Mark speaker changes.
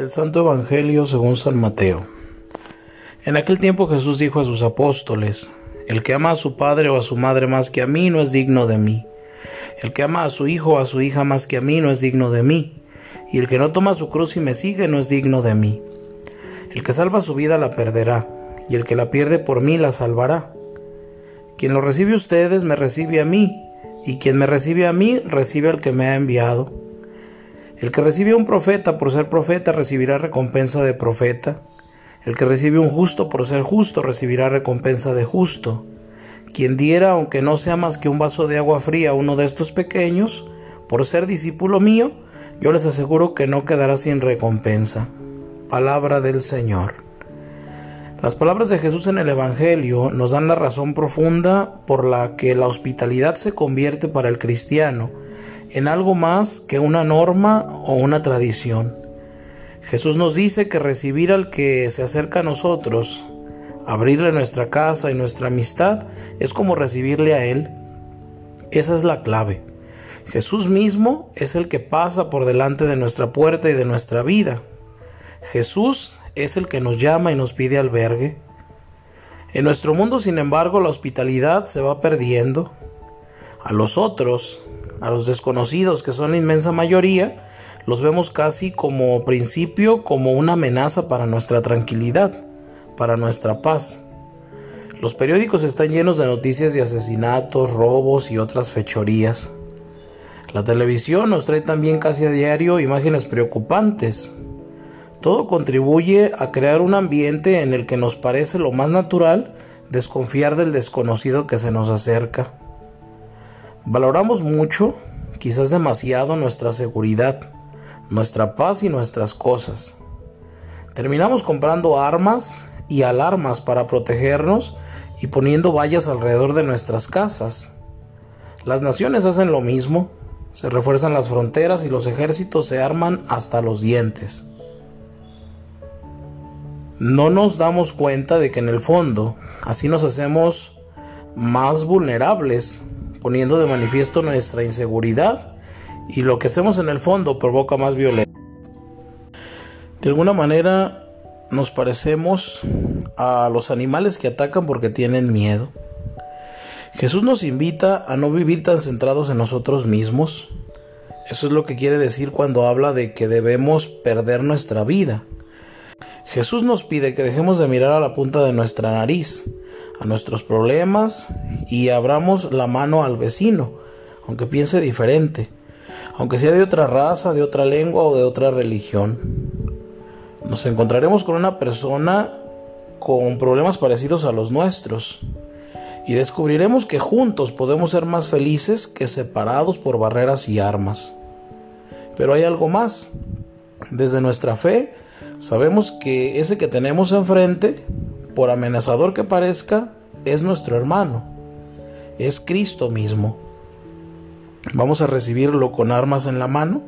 Speaker 1: El Santo Evangelio según San Mateo. En aquel tiempo Jesús dijo a sus apóstoles, El que ama a su padre o a su madre más que a mí no es digno de mí. El que ama a su hijo o a su hija más que a mí no es digno de mí. Y el que no toma su cruz y me sigue no es digno de mí. El que salva su vida la perderá, y el que la pierde por mí la salvará. Quien lo recibe a ustedes me recibe a mí, y quien me recibe a mí recibe al que me ha enviado. El que recibe a un profeta por ser profeta recibirá recompensa de profeta. El que recibe un justo por ser justo recibirá recompensa de justo. Quien diera, aunque no sea más que un vaso de agua fría a uno de estos pequeños, por ser discípulo mío, yo les aseguro que no quedará sin recompensa. Palabra del Señor. Las palabras de Jesús en el Evangelio nos dan la razón profunda por la que la hospitalidad se convierte para el cristiano en algo más que una norma o una tradición. Jesús nos dice que recibir al que se acerca a nosotros, abrirle nuestra casa y nuestra amistad, es como recibirle a Él. Esa es la clave. Jesús mismo es el que pasa por delante de nuestra puerta y de nuestra vida. Jesús es el que nos llama y nos pide albergue. En nuestro mundo, sin embargo, la hospitalidad se va perdiendo. A los otros, a los desconocidos, que son la inmensa mayoría, los vemos casi como principio, como una amenaza para nuestra tranquilidad, para nuestra paz. Los periódicos están llenos de noticias de asesinatos, robos y otras fechorías. La televisión nos trae también casi a diario imágenes preocupantes. Todo contribuye a crear un ambiente en el que nos parece lo más natural desconfiar del desconocido que se nos acerca. Valoramos mucho, quizás demasiado, nuestra seguridad, nuestra paz y nuestras cosas. Terminamos comprando armas y alarmas para protegernos y poniendo vallas alrededor de nuestras casas. Las naciones hacen lo mismo, se refuerzan las fronteras y los ejércitos se arman hasta los dientes. No nos damos cuenta de que en el fondo así nos hacemos más vulnerables poniendo de manifiesto nuestra inseguridad y lo que hacemos en el fondo provoca más violencia. De alguna manera nos parecemos a los animales que atacan porque tienen miedo. Jesús nos invita a no vivir tan centrados en nosotros mismos. Eso es lo que quiere decir cuando habla de que debemos perder nuestra vida. Jesús nos pide que dejemos de mirar a la punta de nuestra nariz, a nuestros problemas y abramos la mano al vecino, aunque piense diferente, aunque sea de otra raza, de otra lengua o de otra religión. Nos encontraremos con una persona con problemas parecidos a los nuestros y descubriremos que juntos podemos ser más felices que separados por barreras y armas. Pero hay algo más. Desde nuestra fe sabemos que ese que tenemos enfrente por amenazador que parezca, es nuestro hermano, es Cristo mismo. Vamos a recibirlo con armas en la mano